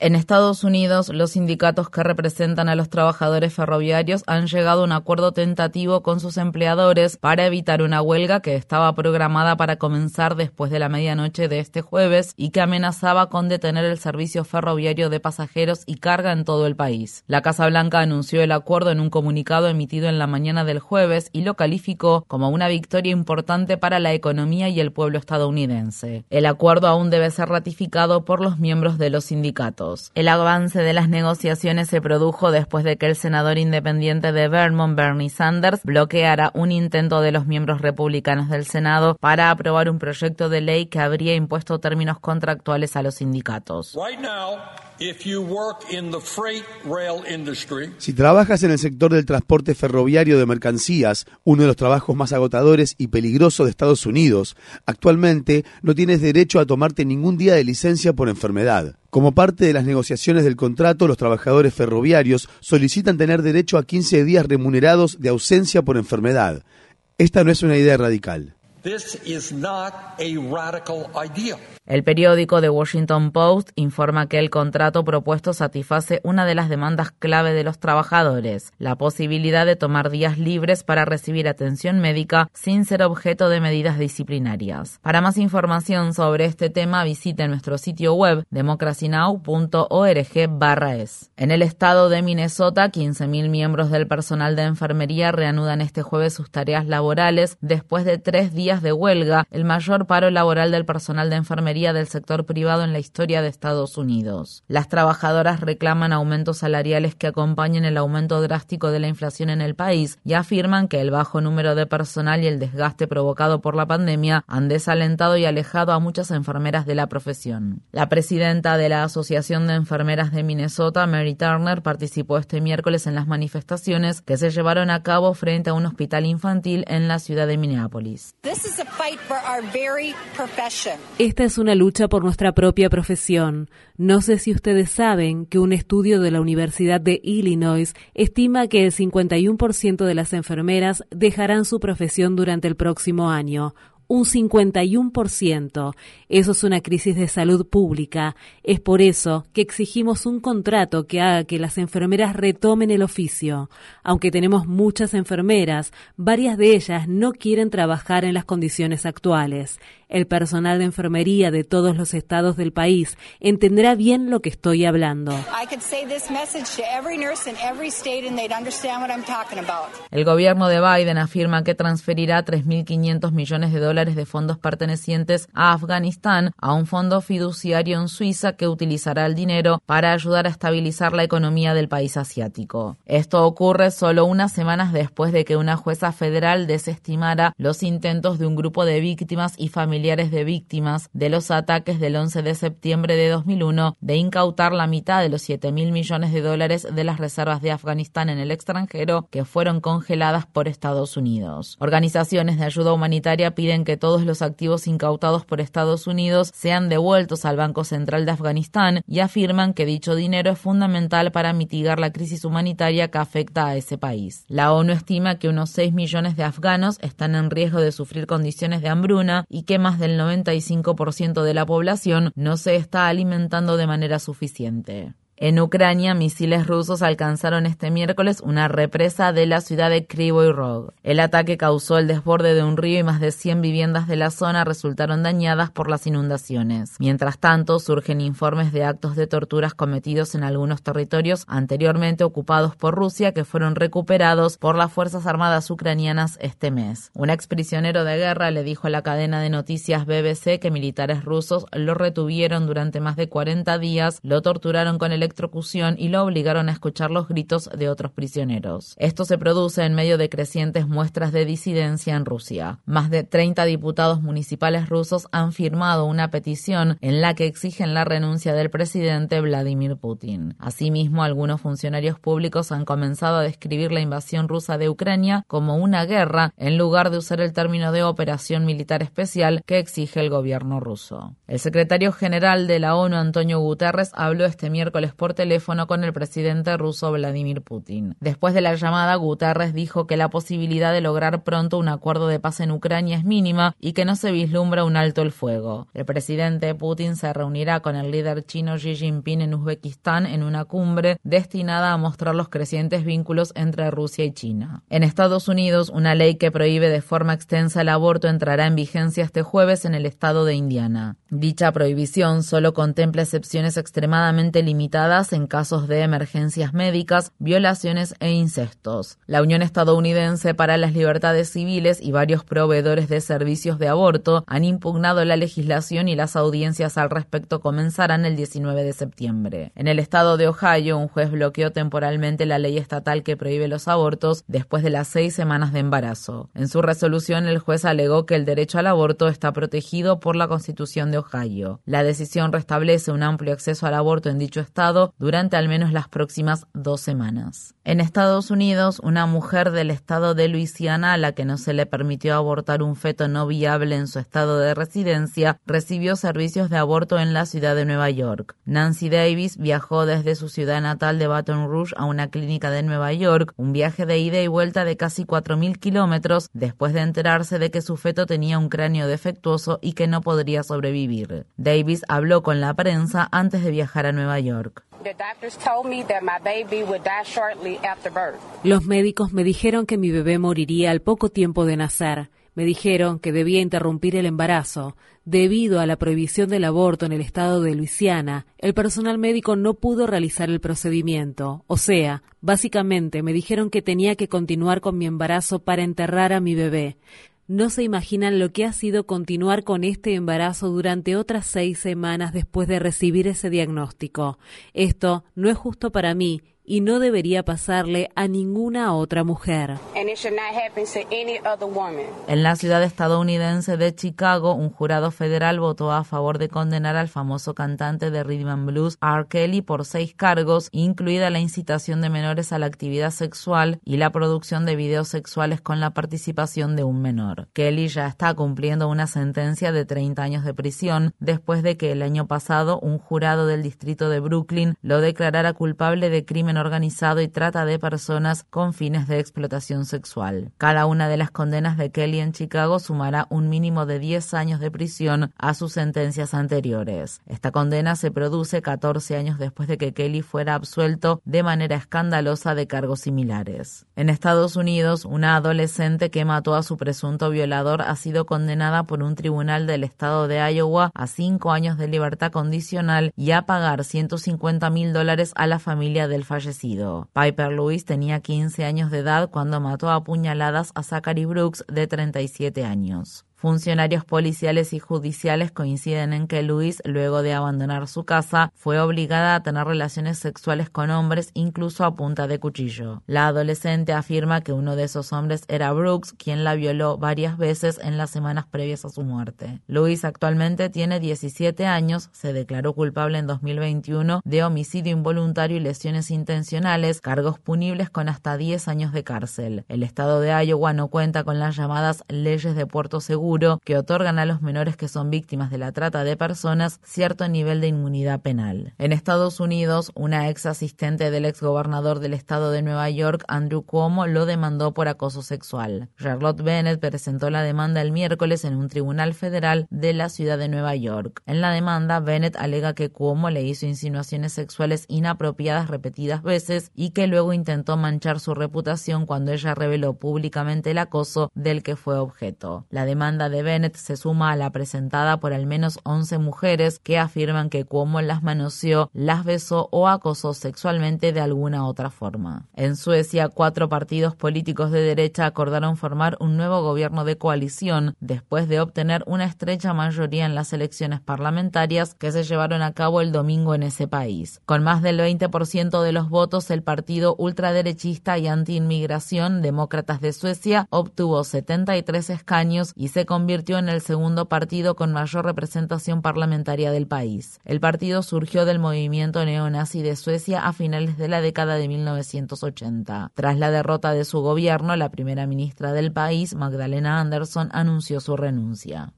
En Estados Unidos, los sindicatos que representan a los trabajadores ferroviarios han llegado a un acuerdo tentativo con sus empleadores para evitar una huelga que estaba programada para comenzar después de la medianoche de este jueves y que amenazaba con detener el servicio ferroviario de pasajeros y carga en todo el país. La Casa Blanca anunció el acuerdo en un comunicado emitido en la mañana del jueves y lo calificó como una victoria importante para la economía y el pueblo estadounidense. El acuerdo aún debe ser ratificado por los miembros de los sindicatos. El avance de las negociaciones se produjo después de que el senador independiente de Vermont, Bernie Sanders, bloqueara un intento de los miembros republicanos del Senado para aprobar un proyecto de ley que habría impuesto términos contractuales a los sindicatos. Si trabajas en el sector del transporte ferroviario de mercancías, uno de los trabajos más agotadores y peligrosos de Estados Unidos, actualmente no tienes derecho a tomarte ningún día de licencia por enfermedad. Como parte de las negociaciones del contrato, los trabajadores ferroviarios solicitan tener derecho a 15 días remunerados de ausencia por enfermedad. Esta no es una idea radical. El periódico The Washington Post informa que el contrato propuesto satisface una de las demandas clave de los trabajadores, la posibilidad de tomar días libres para recibir atención médica sin ser objeto de medidas disciplinarias. Para más información sobre este tema, visite nuestro sitio web democracynow.org/es. En el estado de Minnesota, 15.000 miembros del personal de enfermería reanudan este jueves sus tareas laborales después de tres días de huelga, el mayor paro laboral del personal de enfermería del sector privado en la historia de Estados Unidos. Las trabajadoras reclaman aumentos salariales que acompañen el aumento drástico de la inflación en el país y afirman que el bajo número de personal y el desgaste provocado por la pandemia han desalentado y alejado a muchas enfermeras de la profesión. La presidenta de la Asociación de Enfermeras de Minnesota, Mary Turner, participó este miércoles en las manifestaciones que se llevaron a cabo frente a un hospital infantil en la ciudad de Minneapolis. Esta es una lucha por nuestra propia profesión. No sé si ustedes saben que un estudio de la Universidad de Illinois estima que el 51% de las enfermeras dejarán su profesión durante el próximo año un 51%. Eso es una crisis de salud pública. Es por eso que exigimos un contrato que haga que las enfermeras retomen el oficio. Aunque tenemos muchas enfermeras, varias de ellas no quieren trabajar en las condiciones actuales. El personal de enfermería de todos los estados del país entenderá bien lo que estoy hablando. El gobierno de Biden afirma que transferirá 3.500 millones de dólares de fondos pertenecientes a Afganistán a un fondo fiduciario en Suiza que utilizará el dinero para ayudar a estabilizar la economía del país asiático. Esto ocurre solo unas semanas después de que una jueza federal desestimara los intentos de un grupo de víctimas y familiares de víctimas de los ataques del 11 de septiembre de 2001 de incautar la mitad de los 7 mil millones de dólares de las reservas de Afganistán en el extranjero que fueron congeladas por Estados Unidos. Organizaciones de ayuda humanitaria piden que todos los activos incautados por Estados Unidos sean devueltos al Banco Central de Afganistán y afirman que dicho dinero es fundamental para mitigar la crisis humanitaria que afecta a ese país. La ONU estima que unos 6 millones de afganos están en riesgo de sufrir condiciones de hambruna y que más del 95% de la población no se está alimentando de manera suficiente. En Ucrania, misiles rusos alcanzaron este miércoles una represa de la ciudad de Kryvyi. El ataque causó el desborde de un río y más de 100 viviendas de la zona resultaron dañadas por las inundaciones. Mientras tanto, surgen informes de actos de torturas cometidos en algunos territorios anteriormente ocupados por Rusia que fueron recuperados por las Fuerzas Armadas ucranianas este mes. Un exprisionero de guerra le dijo a la cadena de noticias BBC que militares rusos lo retuvieron durante más de 40 días, lo torturaron con el electrocución y lo obligaron a escuchar los gritos de otros prisioneros. Esto se produce en medio de crecientes muestras de disidencia en Rusia. Más de 30 diputados municipales rusos han firmado una petición en la que exigen la renuncia del presidente Vladimir Putin. Asimismo, algunos funcionarios públicos han comenzado a describir la invasión rusa de Ucrania como una guerra en lugar de usar el término de operación militar especial que exige el gobierno ruso. El secretario general de la ONU, Antonio Guterres, habló este miércoles por teléfono con el presidente ruso Vladimir Putin. Después de la llamada, Guterres dijo que la posibilidad de lograr pronto un acuerdo de paz en Ucrania es mínima y que no se vislumbra un alto el fuego. El presidente Putin se reunirá con el líder chino Xi Jinping en Uzbekistán en una cumbre destinada a mostrar los crecientes vínculos entre Rusia y China. En Estados Unidos, una ley que prohíbe de forma extensa el aborto entrará en vigencia este jueves en el estado de Indiana. Dicha prohibición solo contempla excepciones extremadamente limitadas en casos de emergencias médicas, violaciones e incestos. La Unión Estadounidense para las Libertades Civiles y varios proveedores de servicios de aborto han impugnado la legislación y las audiencias al respecto comenzarán el 19 de septiembre. En el estado de Ohio, un juez bloqueó temporalmente la ley estatal que prohíbe los abortos después de las seis semanas de embarazo. En su resolución, el juez alegó que el derecho al aborto está protegido por la Constitución de Ohio. La decisión restablece un amplio acceso al aborto en dicho estado durante al menos las próximas dos semanas. En Estados Unidos, una mujer del estado de Luisiana a la que no se le permitió abortar un feto no viable en su estado de residencia recibió servicios de aborto en la ciudad de Nueva York. Nancy Davis viajó desde su ciudad natal de Baton Rouge a una clínica de Nueva York, un viaje de ida y vuelta de casi 4.000 kilómetros después de enterarse de que su feto tenía un cráneo defectuoso y que no podría sobrevivir. Davis habló con la prensa antes de viajar a Nueva York. Los médicos me dijeron que mi bebé moriría al poco tiempo de nacer. Me dijeron que debía interrumpir el embarazo. Debido a la prohibición del aborto en el estado de Luisiana, el personal médico no pudo realizar el procedimiento. O sea, básicamente me dijeron que tenía que continuar con mi embarazo para enterrar a mi bebé. No se imaginan lo que ha sido continuar con este embarazo durante otras seis semanas después de recibir ese diagnóstico. Esto no es justo para mí y no debería pasarle a ninguna otra mujer. En la ciudad estadounidense de Chicago, un jurado federal votó a favor de condenar al famoso cantante de rhythm and blues R. Kelly por seis cargos, incluida la incitación de menores a la actividad sexual y la producción de videos sexuales con la participación de un menor. Kelly ya está cumpliendo una sentencia de 30 años de prisión después de que el año pasado un jurado del distrito de Brooklyn lo declarara culpable de crimen organizado y trata de personas con fines de explotación sexual. Cada una de las condenas de Kelly en Chicago sumará un mínimo de 10 años de prisión a sus sentencias anteriores. Esta condena se produce 14 años después de que Kelly fuera absuelto de manera escandalosa de cargos similares. En Estados Unidos, una adolescente que mató a su presunto violador ha sido condenada por un tribunal del estado de Iowa a cinco años de libertad condicional y a pagar 150 mil dólares a la familia del fallecido Piper Lewis tenía 15 años de edad cuando mató a puñaladas a Zachary Brooks de 37 años. Funcionarios policiales y judiciales coinciden en que Luis, luego de abandonar su casa, fue obligada a tener relaciones sexuales con hombres, incluso a punta de cuchillo. La adolescente afirma que uno de esos hombres era Brooks, quien la violó varias veces en las semanas previas a su muerte. Luis actualmente tiene 17 años, se declaró culpable en 2021 de homicidio involuntario y lesiones intencionales, cargos punibles con hasta 10 años de cárcel. El estado de Iowa no cuenta con las llamadas leyes de puerto seguro que otorgan a los menores que son víctimas de la trata de personas cierto nivel de inmunidad penal. En Estados Unidos, una ex asistente del ex gobernador del estado de Nueva York, Andrew Cuomo, lo demandó por acoso sexual. Charlotte Bennett presentó la demanda el miércoles en un tribunal federal de la ciudad de Nueva York. En la demanda, Bennett alega que Cuomo le hizo insinuaciones sexuales inapropiadas repetidas veces y que luego intentó manchar su reputación cuando ella reveló públicamente el acoso del que fue objeto. La demanda de Bennett se suma a la presentada por al menos 11 mujeres que afirman que Cuomo las manoseó, las besó o acosó sexualmente de alguna otra forma. En Suecia, cuatro partidos políticos de derecha acordaron formar un nuevo gobierno de coalición después de obtener una estrecha mayoría en las elecciones parlamentarias que se llevaron a cabo el domingo en ese país. Con más del 20% de los votos, el partido ultraderechista y antiinmigración Demócratas de Suecia obtuvo 73 escaños y se convirtió en el segundo partido con mayor representación parlamentaria del país. El partido surgió del movimiento neonazi de Suecia a finales de la década de 1980. Tras la derrota de su gobierno, la primera ministra del país, Magdalena Andersson, anunció su renuncia.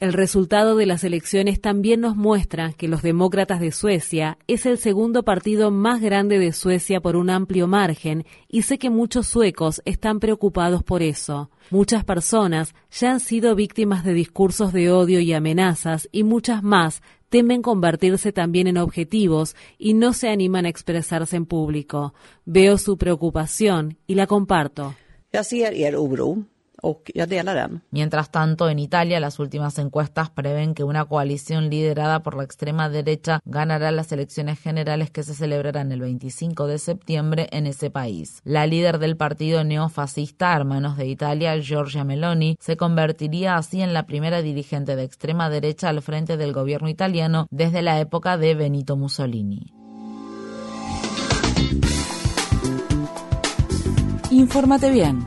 El resultado de las elecciones también nos muestra que los demócratas de Suecia es el segundo partido más grande de Suecia por un amplio margen y sé que muchos suecos están preocupados por eso. Muchas personas ya han sido víctimas de discursos de odio y amenazas y muchas más temen convertirse también en objetivos y no se animan a expresarse en público. Veo su preocupación y la comparto. Och jag delar den. Mientras tanto, en Italia las últimas encuestas prevén que una coalición liderada por la extrema derecha ganará las elecciones generales que se celebrarán el 25 de septiembre en ese país. La líder del partido neofascista Hermanos de Italia, Giorgia Meloni, se convertiría así en la primera dirigente de extrema derecha al frente del gobierno italiano desde la época de Benito Mussolini. Infórmate bien.